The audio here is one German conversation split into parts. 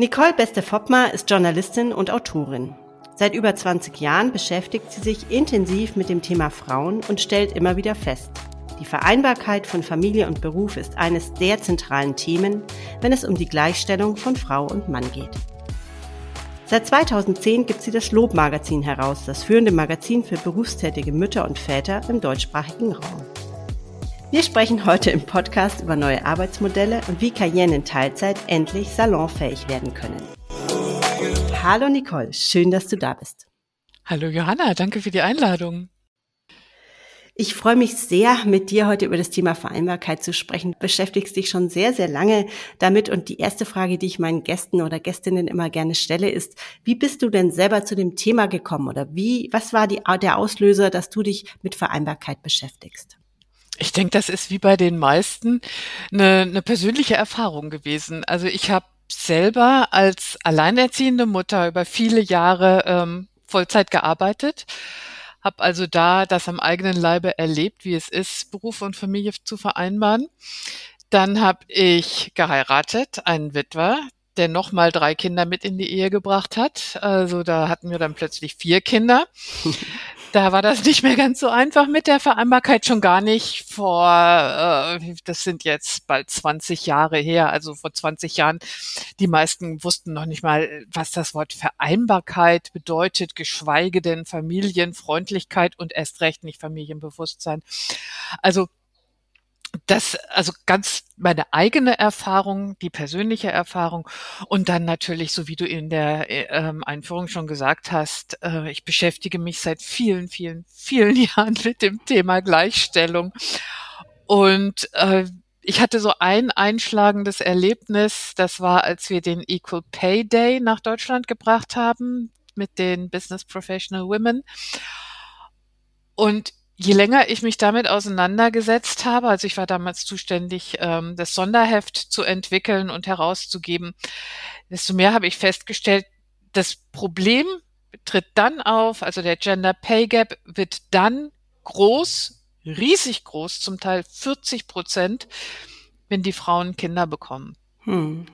Nicole Beste-Foppmer ist Journalistin und Autorin. Seit über 20 Jahren beschäftigt sie sich intensiv mit dem Thema Frauen und stellt immer wieder fest, die Vereinbarkeit von Familie und Beruf ist eines der zentralen Themen, wenn es um die Gleichstellung von Frau und Mann geht. Seit 2010 gibt sie das Lob-Magazin heraus, das führende Magazin für berufstätige Mütter und Väter im deutschsprachigen Raum. Wir sprechen heute im Podcast über neue Arbeitsmodelle und wie Karrieren in Teilzeit endlich salonfähig werden können. Hallo Nicole, schön, dass du da bist. Hallo Johanna, danke für die Einladung. Ich freue mich sehr, mit dir heute über das Thema Vereinbarkeit zu sprechen. Du beschäftigst dich schon sehr, sehr lange damit. Und die erste Frage, die ich meinen Gästen oder Gästinnen immer gerne stelle, ist, wie bist du denn selber zu dem Thema gekommen? Oder wie, was war die, der Auslöser, dass du dich mit Vereinbarkeit beschäftigst? Ich denke, das ist wie bei den meisten eine, eine persönliche Erfahrung gewesen. Also ich habe selber als alleinerziehende Mutter über viele Jahre ähm, Vollzeit gearbeitet, habe also da das am eigenen Leibe erlebt, wie es ist, Beruf und Familie zu vereinbaren. Dann habe ich geheiratet, einen Witwer, der nochmal drei Kinder mit in die Ehe gebracht hat. Also da hatten wir dann plötzlich vier Kinder. da war das nicht mehr ganz so einfach mit der Vereinbarkeit, schon gar nicht vor, äh, das sind jetzt bald 20 Jahre her, also vor 20 Jahren, die meisten wussten noch nicht mal, was das Wort Vereinbarkeit bedeutet, geschweige denn Familienfreundlichkeit und erst recht nicht Familienbewusstsein. Also das, also ganz meine eigene Erfahrung, die persönliche Erfahrung und dann natürlich, so wie du in der äh, Einführung schon gesagt hast, äh, ich beschäftige mich seit vielen, vielen, vielen Jahren mit dem Thema Gleichstellung und äh, ich hatte so ein einschlagendes Erlebnis, das war, als wir den Equal Pay Day nach Deutschland gebracht haben mit den Business Professional Women. Und je länger ich mich damit auseinandergesetzt habe, also ich war damals zuständig, ähm, das Sonderheft zu entwickeln und herauszugeben, desto mehr habe ich festgestellt, das Problem tritt dann auf, also der Gender Pay Gap wird dann groß, riesig groß, zum Teil 40 Prozent, wenn die Frauen Kinder bekommen. Hm.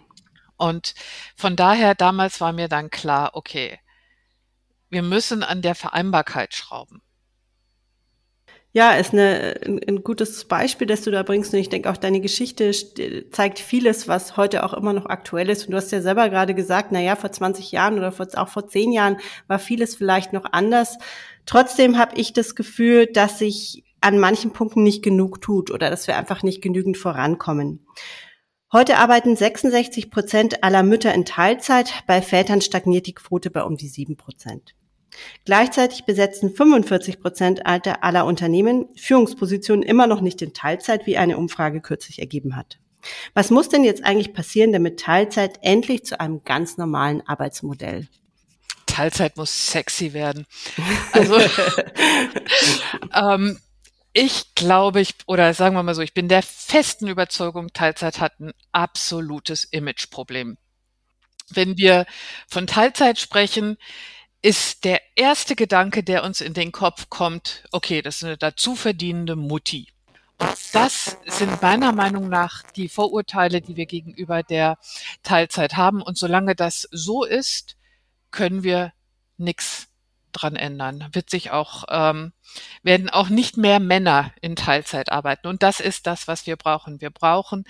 Und von daher, damals war mir dann klar, okay, wir müssen an der Vereinbarkeit schrauben. Ja, ist eine, ein, gutes Beispiel, das du da bringst. Und ich denke auch, deine Geschichte zeigt vieles, was heute auch immer noch aktuell ist. Und du hast ja selber gerade gesagt, na ja, vor 20 Jahren oder vor, auch vor 10 Jahren war vieles vielleicht noch anders. Trotzdem habe ich das Gefühl, dass sich an manchen Punkten nicht genug tut oder dass wir einfach nicht genügend vorankommen. Heute arbeiten 66 Prozent aller Mütter in Teilzeit. Bei Vätern stagniert die Quote bei um die 7 Prozent. Gleichzeitig besetzen 45 Prozent aller Unternehmen Führungspositionen immer noch nicht in Teilzeit, wie eine Umfrage kürzlich ergeben hat. Was muss denn jetzt eigentlich passieren, damit Teilzeit endlich zu einem ganz normalen Arbeitsmodell Teilzeit muss sexy werden. Also ähm, ich glaube, ich, oder sagen wir mal so, ich bin der festen Überzeugung, Teilzeit hat ein absolutes Imageproblem. Wenn wir von Teilzeit sprechen, ist der erste Gedanke, der uns in den Kopf kommt, okay, das ist eine dazu verdienende Mutti. Und das sind meiner Meinung nach die Vorurteile, die wir gegenüber der Teilzeit haben. Und solange das so ist, können wir nichts dran ändern. Wird sich auch, ähm, werden auch nicht mehr Männer in Teilzeit arbeiten. Und das ist das, was wir brauchen. Wir brauchen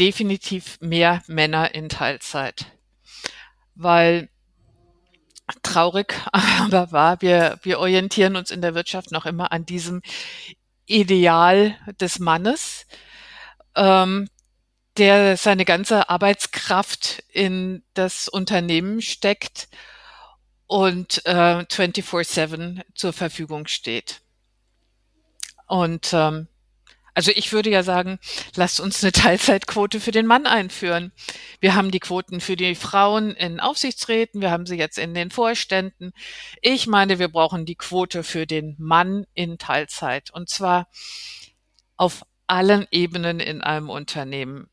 definitiv mehr Männer in Teilzeit. Weil traurig, aber wahr. Wir, wir orientieren uns in der Wirtschaft noch immer an diesem Ideal des Mannes, ähm, der seine ganze Arbeitskraft in das Unternehmen steckt und äh, 24/7 zur Verfügung steht. Und ähm, also ich würde ja sagen, lasst uns eine Teilzeitquote für den Mann einführen. Wir haben die Quoten für die Frauen in Aufsichtsräten, wir haben sie jetzt in den Vorständen. Ich meine, wir brauchen die Quote für den Mann in Teilzeit und zwar auf allen Ebenen in einem Unternehmen.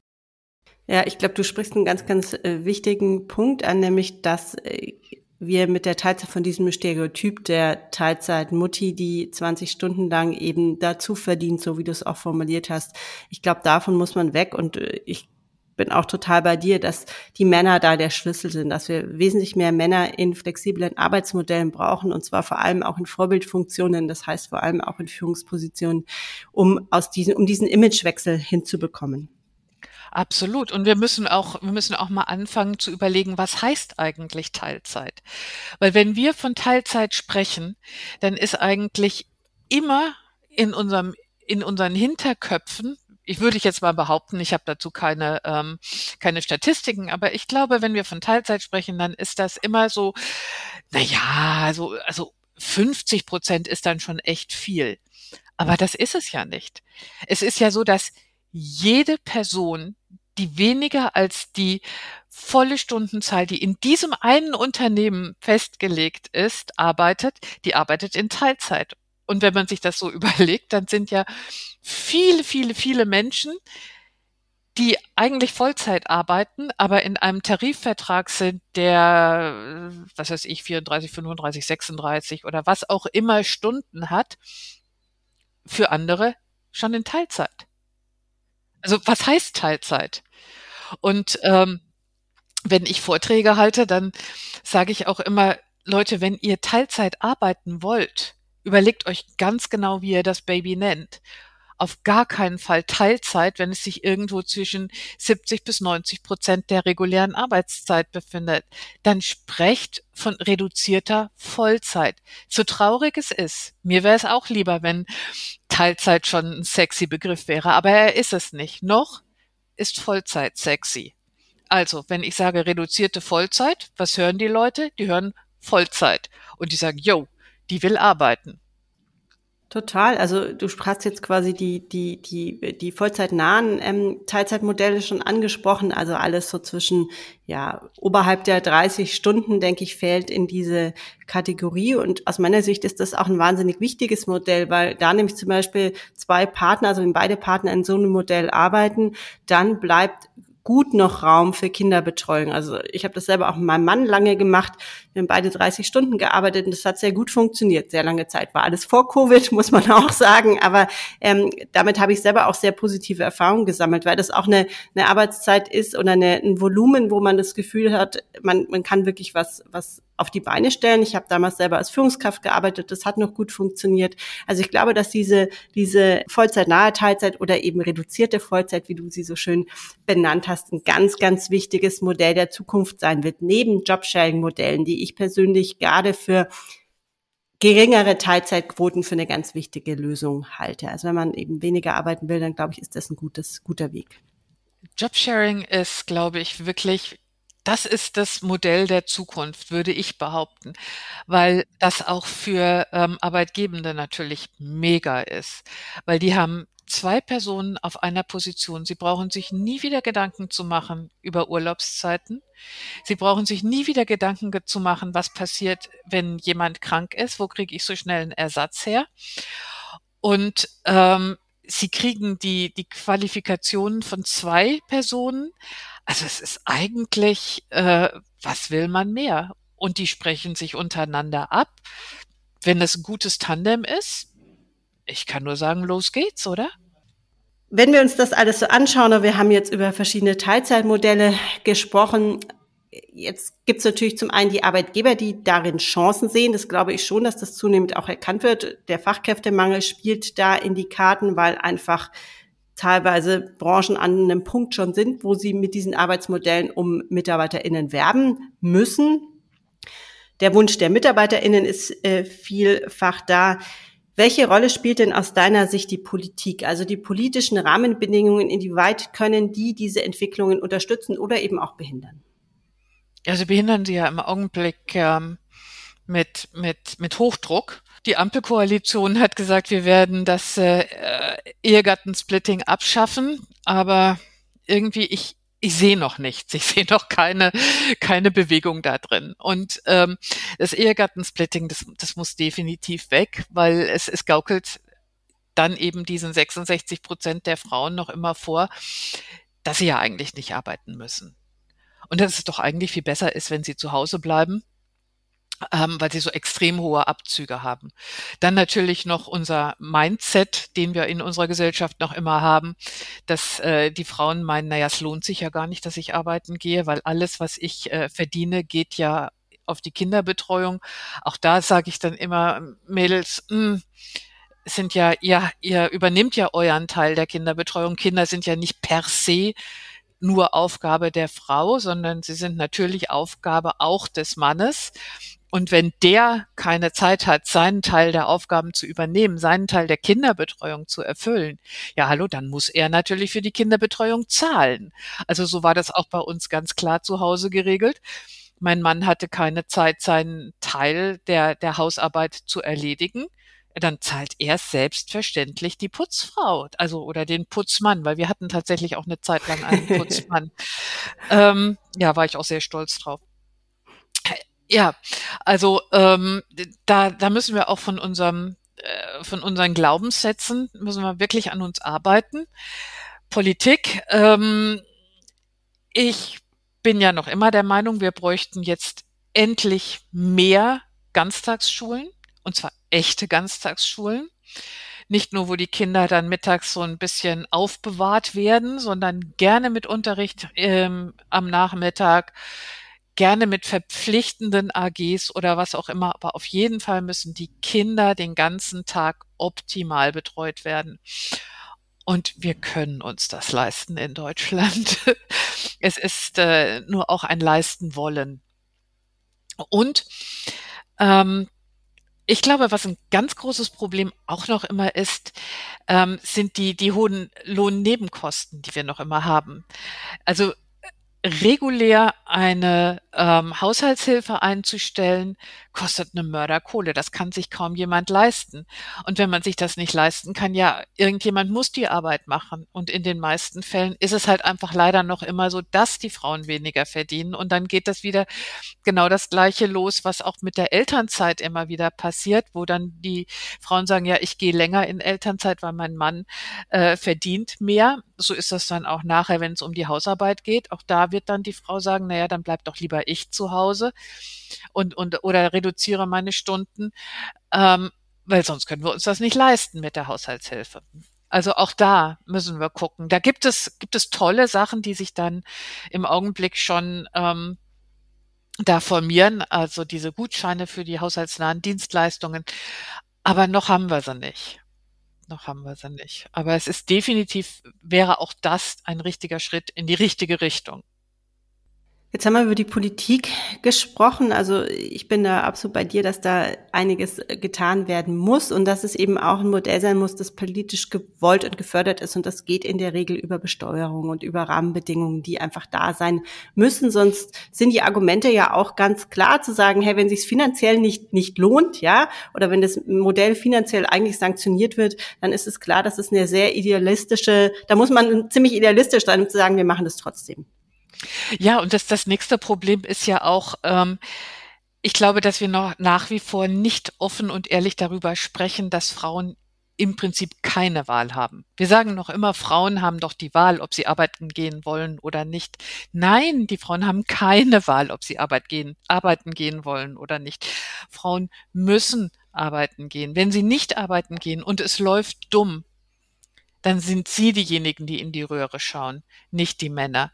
Ja, ich glaube, du sprichst einen ganz, ganz äh, wichtigen Punkt an, nämlich dass äh, wir mit der Teilzeit von diesem Stereotyp der Teilzeit-Mutti, die 20 Stunden lang eben dazu verdient, so wie du es auch formuliert hast. Ich glaube, davon muss man weg und äh, ich bin auch total bei dir, dass die Männer da der Schlüssel sind, dass wir wesentlich mehr Männer in flexiblen Arbeitsmodellen brauchen und zwar vor allem auch in Vorbildfunktionen, das heißt vor allem auch in Führungspositionen, um aus diesen, um diesen Imagewechsel hinzubekommen. Absolut. Und wir müssen auch, wir müssen auch mal anfangen zu überlegen, was heißt eigentlich Teilzeit? Weil wenn wir von Teilzeit sprechen, dann ist eigentlich immer in unserem, in unseren Hinterköpfen ich würde jetzt mal behaupten, ich habe dazu keine, ähm, keine Statistiken, aber ich glaube, wenn wir von Teilzeit sprechen, dann ist das immer so, na ja, also, also 50 Prozent ist dann schon echt viel. Aber das ist es ja nicht. Es ist ja so, dass jede Person, die weniger als die volle Stundenzahl, die in diesem einen Unternehmen festgelegt ist, arbeitet, die arbeitet in Teilzeit. Und wenn man sich das so überlegt, dann sind ja viele, viele, viele Menschen, die eigentlich Vollzeit arbeiten, aber in einem Tarifvertrag sind, der, was weiß ich, 34, 35, 36 oder was auch immer Stunden hat, für andere schon in Teilzeit. Also was heißt Teilzeit? Und ähm, wenn ich Vorträge halte, dann sage ich auch immer, Leute, wenn ihr Teilzeit arbeiten wollt, überlegt euch ganz genau, wie ihr das Baby nennt. Auf gar keinen Fall Teilzeit, wenn es sich irgendwo zwischen 70 bis 90 Prozent der regulären Arbeitszeit befindet. Dann sprecht von reduzierter Vollzeit. So traurig es ist. Mir wäre es auch lieber, wenn Teilzeit schon ein sexy Begriff wäre, aber er ist es nicht. Noch ist Vollzeit sexy. Also, wenn ich sage reduzierte Vollzeit, was hören die Leute? Die hören Vollzeit. Und die sagen, yo, die will arbeiten. Total. Also du sprachst jetzt quasi die, die, die, die vollzeitnahen ähm, Teilzeitmodelle schon angesprochen. Also alles so zwischen, ja, oberhalb der 30 Stunden, denke ich, fällt in diese Kategorie. Und aus meiner Sicht ist das auch ein wahnsinnig wichtiges Modell, weil da nämlich zum Beispiel zwei Partner, also wenn beide Partner in so einem Modell arbeiten, dann bleibt gut noch Raum für Kinderbetreuung. Also ich habe das selber auch mit meinem Mann lange gemacht. Wir haben beide 30 Stunden gearbeitet und das hat sehr gut funktioniert. Sehr lange Zeit war alles vor Covid, muss man auch sagen. Aber ähm, damit habe ich selber auch sehr positive Erfahrungen gesammelt, weil das auch eine, eine Arbeitszeit ist oder eine, ein Volumen, wo man das Gefühl hat, man, man kann wirklich was, was auf die Beine stellen. Ich habe damals selber als Führungskraft gearbeitet, das hat noch gut funktioniert. Also ich glaube, dass diese, diese Vollzeit-nahe Teilzeit oder eben reduzierte Vollzeit, wie du sie so schön benannt hast, ein ganz, ganz wichtiges Modell der Zukunft sein wird, neben Jobsharing-Modellen, die ich persönlich gerade für geringere Teilzeitquoten für eine ganz wichtige Lösung halte. Also wenn man eben weniger arbeiten will, dann glaube ich, ist das ein gutes, guter Weg. Jobsharing ist, glaube ich, wirklich das ist das Modell der Zukunft, würde ich behaupten, weil das auch für ähm, Arbeitgebende natürlich mega ist, weil die haben zwei Personen auf einer Position. Sie brauchen sich nie wieder Gedanken zu machen über Urlaubszeiten. Sie brauchen sich nie wieder Gedanken zu machen, was passiert, wenn jemand krank ist. Wo kriege ich so schnell einen Ersatz her? Und ähm, sie kriegen die, die Qualifikationen von zwei Personen, also es ist eigentlich, äh, was will man mehr? Und die sprechen sich untereinander ab. Wenn es ein gutes Tandem ist, ich kann nur sagen, los geht's, oder? Wenn wir uns das alles so anschauen, und wir haben jetzt über verschiedene Teilzeitmodelle gesprochen, jetzt gibt es natürlich zum einen die Arbeitgeber, die darin Chancen sehen. Das glaube ich schon, dass das zunehmend auch erkannt wird. Der Fachkräftemangel spielt da in die Karten, weil einfach teilweise Branchen an einem Punkt schon sind, wo sie mit diesen Arbeitsmodellen um MitarbeiterInnen werben müssen. Der Wunsch der MitarbeiterInnen ist äh, vielfach da. Welche Rolle spielt denn aus deiner Sicht die Politik, also die politischen Rahmenbedingungen, inwieweit können die diese Entwicklungen unterstützen oder eben auch behindern? Ja, sie behindern sie ja im Augenblick ähm, mit, mit, mit Hochdruck. Die Ampelkoalition hat gesagt, wir werden das äh, Ehegattensplitting abschaffen, aber irgendwie ich ich sehe noch nichts, ich sehe noch keine keine Bewegung da drin. Und ähm, das Ehegattensplitting, das, das muss definitiv weg, weil es, es gaukelt dann eben diesen 66 Prozent der Frauen noch immer vor, dass sie ja eigentlich nicht arbeiten müssen. Und dass es doch eigentlich viel besser ist, wenn sie zu Hause bleiben ähm, weil sie so extrem hohe Abzüge haben. Dann natürlich noch unser Mindset, den wir in unserer Gesellschaft noch immer haben, dass äh, die Frauen meinen, naja, es lohnt sich ja gar nicht, dass ich arbeiten gehe, weil alles, was ich äh, verdiene, geht ja auf die Kinderbetreuung. Auch da sage ich dann immer, Mädels, mh, hm, sind ja, ja, ihr übernimmt ja euren Teil der Kinderbetreuung. Kinder sind ja nicht per se nur Aufgabe der Frau, sondern sie sind natürlich Aufgabe auch des Mannes. Und wenn der keine Zeit hat, seinen Teil der Aufgaben zu übernehmen, seinen Teil der Kinderbetreuung zu erfüllen, ja, hallo, dann muss er natürlich für die Kinderbetreuung zahlen. Also so war das auch bei uns ganz klar zu Hause geregelt. Mein Mann hatte keine Zeit, seinen Teil der, der Hausarbeit zu erledigen dann zahlt er selbstverständlich die Putzfrau, also oder den Putzmann, weil wir hatten tatsächlich auch eine Zeit lang einen Putzmann. ähm, ja, war ich auch sehr stolz drauf. Ja, also ähm, da, da müssen wir auch von unserem, äh, von unseren Glaubenssätzen müssen wir wirklich an uns arbeiten. Politik, ähm, ich bin ja noch immer der Meinung, wir bräuchten jetzt endlich mehr Ganztagsschulen und zwar echte Ganztagsschulen. Nicht nur, wo die Kinder dann mittags so ein bisschen aufbewahrt werden, sondern gerne mit Unterricht ähm, am Nachmittag, gerne mit verpflichtenden AGs oder was auch immer, aber auf jeden Fall müssen die Kinder den ganzen Tag optimal betreut werden. Und wir können uns das leisten in Deutschland. es ist äh, nur auch ein Leisten wollen. Und ähm, ich glaube, was ein ganz großes Problem auch noch immer ist, ähm, sind die, die hohen Lohnnebenkosten, die wir noch immer haben. Also regulär eine ähm, Haushaltshilfe einzustellen, kostet eine Mörderkohle. Das kann sich kaum jemand leisten. Und wenn man sich das nicht leisten kann, ja, irgendjemand muss die Arbeit machen. Und in den meisten Fällen ist es halt einfach leider noch immer so, dass die Frauen weniger verdienen. Und dann geht das wieder genau das Gleiche los, was auch mit der Elternzeit immer wieder passiert, wo dann die Frauen sagen, ja, ich gehe länger in Elternzeit, weil mein Mann äh, verdient mehr. So ist das dann auch nachher, wenn es um die Hausarbeit geht. Auch da wird dann die Frau sagen, naja, dann bleib doch lieber ich zu Hause und, und oder reduziere meine Stunden, ähm, weil sonst können wir uns das nicht leisten mit der Haushaltshilfe. Also auch da müssen wir gucken. Da gibt es, gibt es tolle Sachen, die sich dann im Augenblick schon ähm, da formieren, also diese Gutscheine für die haushaltsnahen Dienstleistungen. Aber noch haben wir sie nicht. Noch haben wir sie nicht. Aber es ist definitiv, wäre auch das ein richtiger Schritt in die richtige Richtung. Jetzt haben wir über die Politik gesprochen. Also ich bin da absolut bei dir, dass da einiges getan werden muss und dass es eben auch ein Modell sein muss, das politisch gewollt und gefördert ist. Und das geht in der Regel über Besteuerung und über Rahmenbedingungen, die einfach da sein müssen. Sonst sind die Argumente ja auch ganz klar zu sagen, hey, wenn sich finanziell nicht, nicht lohnt, ja, oder wenn das Modell finanziell eigentlich sanktioniert wird, dann ist es klar, dass es eine sehr idealistische, da muss man ziemlich idealistisch sein, um zu sagen, wir machen das trotzdem. Ja, und das, das nächste Problem ist ja auch, ähm, ich glaube, dass wir noch nach wie vor nicht offen und ehrlich darüber sprechen, dass Frauen im Prinzip keine Wahl haben. Wir sagen noch immer, Frauen haben doch die Wahl, ob sie arbeiten gehen wollen oder nicht. Nein, die Frauen haben keine Wahl, ob sie Arbeit gehen, arbeiten gehen wollen oder nicht. Frauen müssen arbeiten gehen. Wenn sie nicht arbeiten gehen und es läuft dumm, dann sind sie diejenigen, die in die Röhre schauen, nicht die Männer.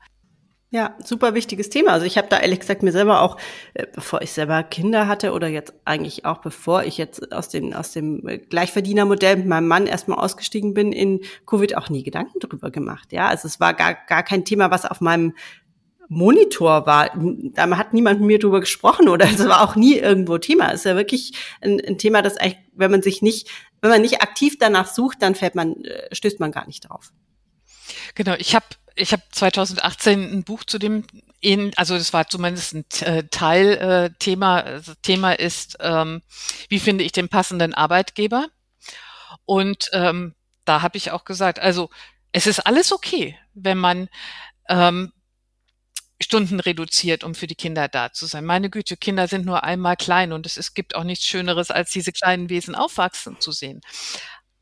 Ja, super wichtiges Thema. Also ich habe da ehrlich gesagt mir selber auch, äh, bevor ich selber Kinder hatte oder jetzt eigentlich auch bevor ich jetzt aus dem aus dem Gleichverdienermodell mit meinem Mann erstmal ausgestiegen bin in Covid auch nie Gedanken drüber gemacht. Ja, also es war gar gar kein Thema, was auf meinem Monitor war. Da hat niemand mit mir drüber gesprochen oder es war auch nie irgendwo Thema. Es ist ja wirklich ein, ein Thema, das eigentlich, wenn man sich nicht, wenn man nicht aktiv danach sucht, dann fällt man, äh, stößt man gar nicht drauf. Genau, ich habe ich habe 2018 ein Buch zu dem, also das war zumindest ein äh, Teilthema. Äh, Thema ist, ähm, wie finde ich den passenden Arbeitgeber? Und ähm, da habe ich auch gesagt, also es ist alles okay, wenn man ähm, Stunden reduziert, um für die Kinder da zu sein. Meine Güte, Kinder sind nur einmal klein und es, es gibt auch nichts Schöneres, als diese kleinen Wesen aufwachsen zu sehen.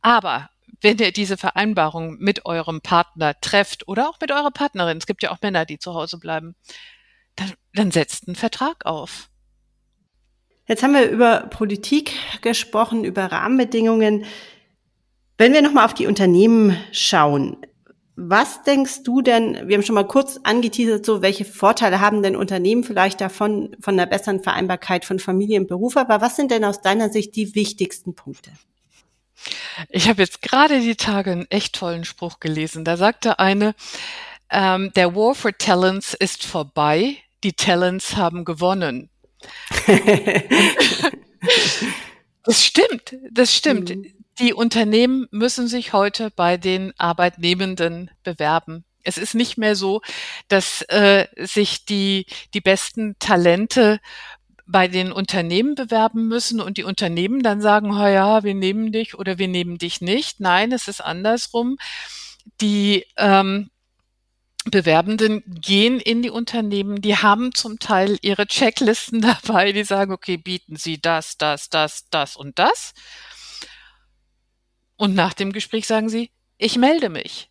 Aber wenn ihr diese Vereinbarung mit eurem Partner trefft oder auch mit eurer Partnerin, es gibt ja auch Männer, die zu Hause bleiben, dann, dann setzt einen Vertrag auf. Jetzt haben wir über Politik gesprochen, über Rahmenbedingungen. Wenn wir nochmal auf die Unternehmen schauen, was denkst du denn, wir haben schon mal kurz angeteasert, so welche Vorteile haben denn Unternehmen vielleicht davon, von der besseren Vereinbarkeit von Familie und Beruf, aber was sind denn aus deiner Sicht die wichtigsten Punkte? Ich habe jetzt gerade die Tage einen echt tollen Spruch gelesen. Da sagte eine, ähm, der War for Talents ist vorbei, die Talents haben gewonnen. das stimmt, das stimmt. Mhm. Die Unternehmen müssen sich heute bei den Arbeitnehmenden bewerben. Es ist nicht mehr so, dass äh, sich die, die besten Talente bei den Unternehmen bewerben müssen und die Unternehmen dann sagen, oh ja, wir nehmen dich oder wir nehmen dich nicht. Nein, es ist andersrum. Die ähm, Bewerbenden gehen in die Unternehmen, die haben zum Teil ihre Checklisten dabei, die sagen, okay, bieten Sie das, das, das, das und das. Und nach dem Gespräch sagen sie, ich melde mich.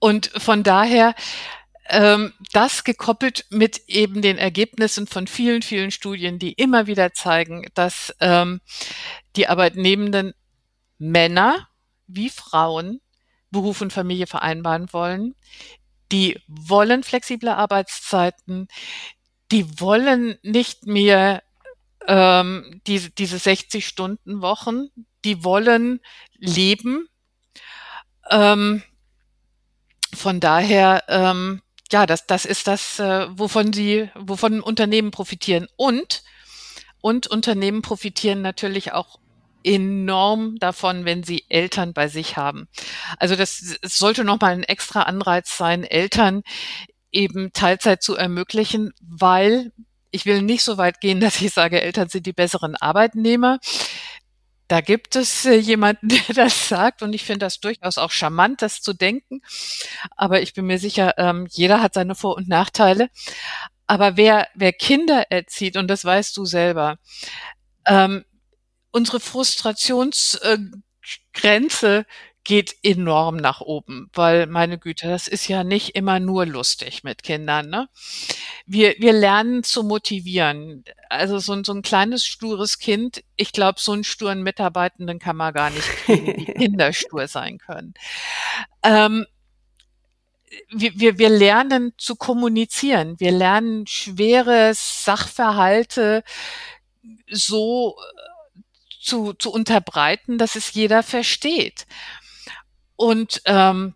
Und von daher, ähm, das gekoppelt mit eben den Ergebnissen von vielen, vielen Studien, die immer wieder zeigen, dass ähm, die Arbeitnehmenden Männer wie Frauen Beruf und Familie vereinbaren wollen. Die wollen flexible Arbeitszeiten. Die wollen nicht mehr ähm, diese, diese 60 Stunden Wochen, die wollen leben. Ähm, von daher, ähm, ja, das, das ist das, äh, wovon sie, wovon Unternehmen profitieren. Und, und Unternehmen profitieren natürlich auch enorm davon, wenn sie Eltern bei sich haben. Also das, das sollte nochmal ein extra Anreiz sein, Eltern eben Teilzeit zu ermöglichen, weil ich will nicht so weit gehen, dass ich sage, Eltern sind die besseren Arbeitnehmer. Da gibt es äh, jemanden, der das sagt und ich finde das durchaus auch charmant, das zu denken. Aber ich bin mir sicher, ähm, jeder hat seine Vor- und Nachteile. Aber wer, wer Kinder erzieht, und das weißt du selber, ähm, unsere Frustrationsgrenze geht enorm nach oben, weil meine Güte, das ist ja nicht immer nur lustig mit Kindern. Ne? Wir, wir lernen zu motivieren. Also so, ein so ein kleines stures Kind, ich glaube, so einen sturen Mitarbeitenden kann man gar nicht kriegen, wie Kinder stur sein können. Ähm, wir, wir, wir lernen zu kommunizieren. Wir lernen schwere Sachverhalte so äh, zu, zu unterbreiten, dass es jeder versteht. Und ähm,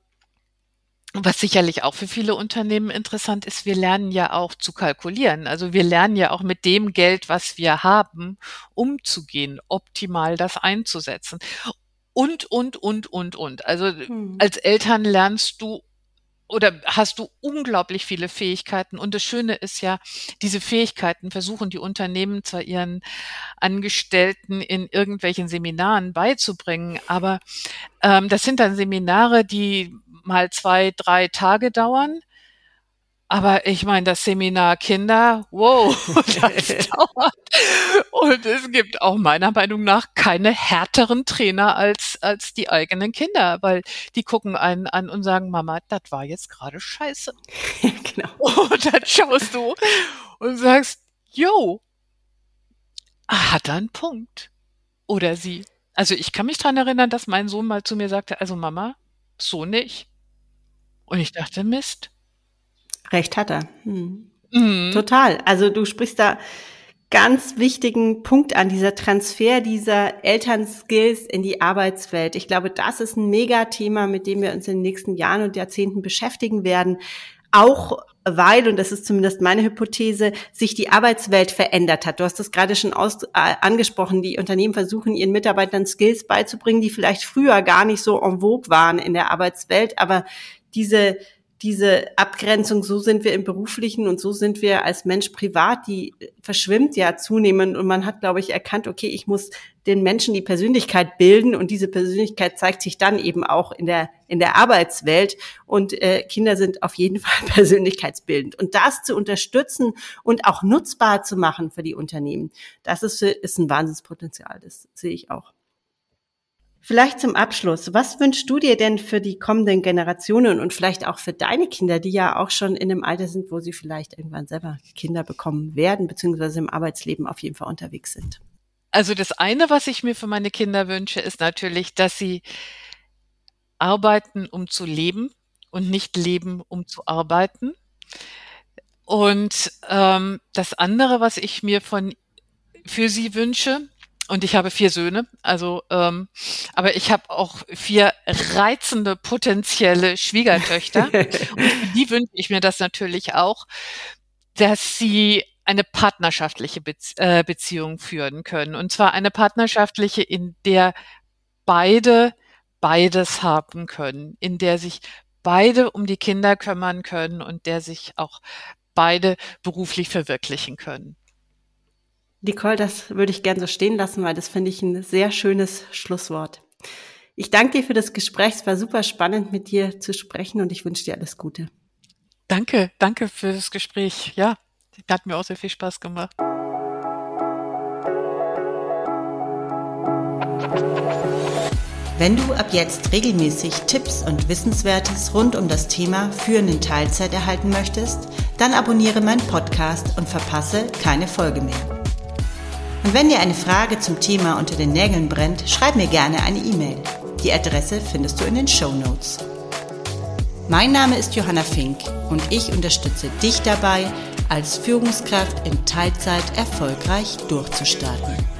was sicherlich auch für viele Unternehmen interessant ist, wir lernen ja auch zu kalkulieren. Also wir lernen ja auch mit dem Geld, was wir haben, umzugehen, optimal das einzusetzen. Und, und, und, und, und. Also hm. als Eltern lernst du oder hast du unglaublich viele Fähigkeiten. Und das Schöne ist ja, diese Fähigkeiten versuchen die Unternehmen zwar ihren Angestellten in irgendwelchen Seminaren beizubringen, aber ähm, das sind dann Seminare, die mal zwei, drei Tage dauern aber ich meine, das Seminar Kinder, wow, das dauert. Und es gibt auch meiner Meinung nach keine härteren Trainer als, als die eigenen Kinder, weil die gucken einen an und sagen, Mama, das war jetzt gerade scheiße. genau. Und dann schaust du und sagst, yo, hat er einen Punkt. Oder sie. Also ich kann mich dran erinnern, dass mein Sohn mal zu mir sagte, also Mama, so nicht. Und ich dachte, Mist Recht hat er. Hm. Mhm. Total. Also du sprichst da ganz wichtigen Punkt an, dieser Transfer dieser Elternskills in die Arbeitswelt. Ich glaube, das ist ein Megathema, mit dem wir uns in den nächsten Jahren und Jahrzehnten beschäftigen werden. Auch weil, und das ist zumindest meine Hypothese, sich die Arbeitswelt verändert hat. Du hast das gerade schon aus, äh, angesprochen. Die Unternehmen versuchen ihren Mitarbeitern Skills beizubringen, die vielleicht früher gar nicht so en vogue waren in der Arbeitswelt, aber diese diese Abgrenzung, so sind wir im beruflichen und so sind wir als Mensch privat, die verschwimmt ja zunehmend. Und man hat, glaube ich, erkannt, okay, ich muss den Menschen die Persönlichkeit bilden. Und diese Persönlichkeit zeigt sich dann eben auch in der in der Arbeitswelt. Und äh, Kinder sind auf jeden Fall persönlichkeitsbildend. Und das zu unterstützen und auch nutzbar zu machen für die Unternehmen, das ist ist ein Wahnsinnspotenzial, das sehe ich auch. Vielleicht zum Abschluss. Was wünschst du dir denn für die kommenden Generationen und vielleicht auch für deine Kinder, die ja auch schon in einem Alter sind, wo sie vielleicht irgendwann selber Kinder bekommen werden, beziehungsweise im Arbeitsleben auf jeden Fall unterwegs sind? Also das eine, was ich mir für meine Kinder wünsche, ist natürlich, dass sie arbeiten, um zu leben und nicht leben, um zu arbeiten. Und ähm, das andere, was ich mir von für sie wünsche, und ich habe vier Söhne, also ähm, aber ich habe auch vier reizende potenzielle Schwiegertöchter und die wünsche ich mir das natürlich auch, dass sie eine partnerschaftliche Bezie äh, Beziehung führen können und zwar eine partnerschaftliche, in der beide beides haben können, in der sich beide um die Kinder kümmern können und der sich auch beide beruflich verwirklichen können. Nicole, das würde ich gern so stehen lassen, weil das finde ich ein sehr schönes Schlusswort. Ich danke dir für das Gespräch. Es war super spannend, mit dir zu sprechen und ich wünsche dir alles Gute. Danke, danke für das Gespräch. Ja, hat mir auch sehr viel Spaß gemacht. Wenn du ab jetzt regelmäßig Tipps und Wissenswertes rund um das Thema Führen in Teilzeit erhalten möchtest, dann abonniere meinen Podcast und verpasse keine Folge mehr. Und wenn dir eine Frage zum Thema unter den Nägeln brennt, schreib mir gerne eine E-Mail. Die Adresse findest du in den Show Notes. Mein Name ist Johanna Fink und ich unterstütze dich dabei, als Führungskraft in Teilzeit erfolgreich durchzustarten.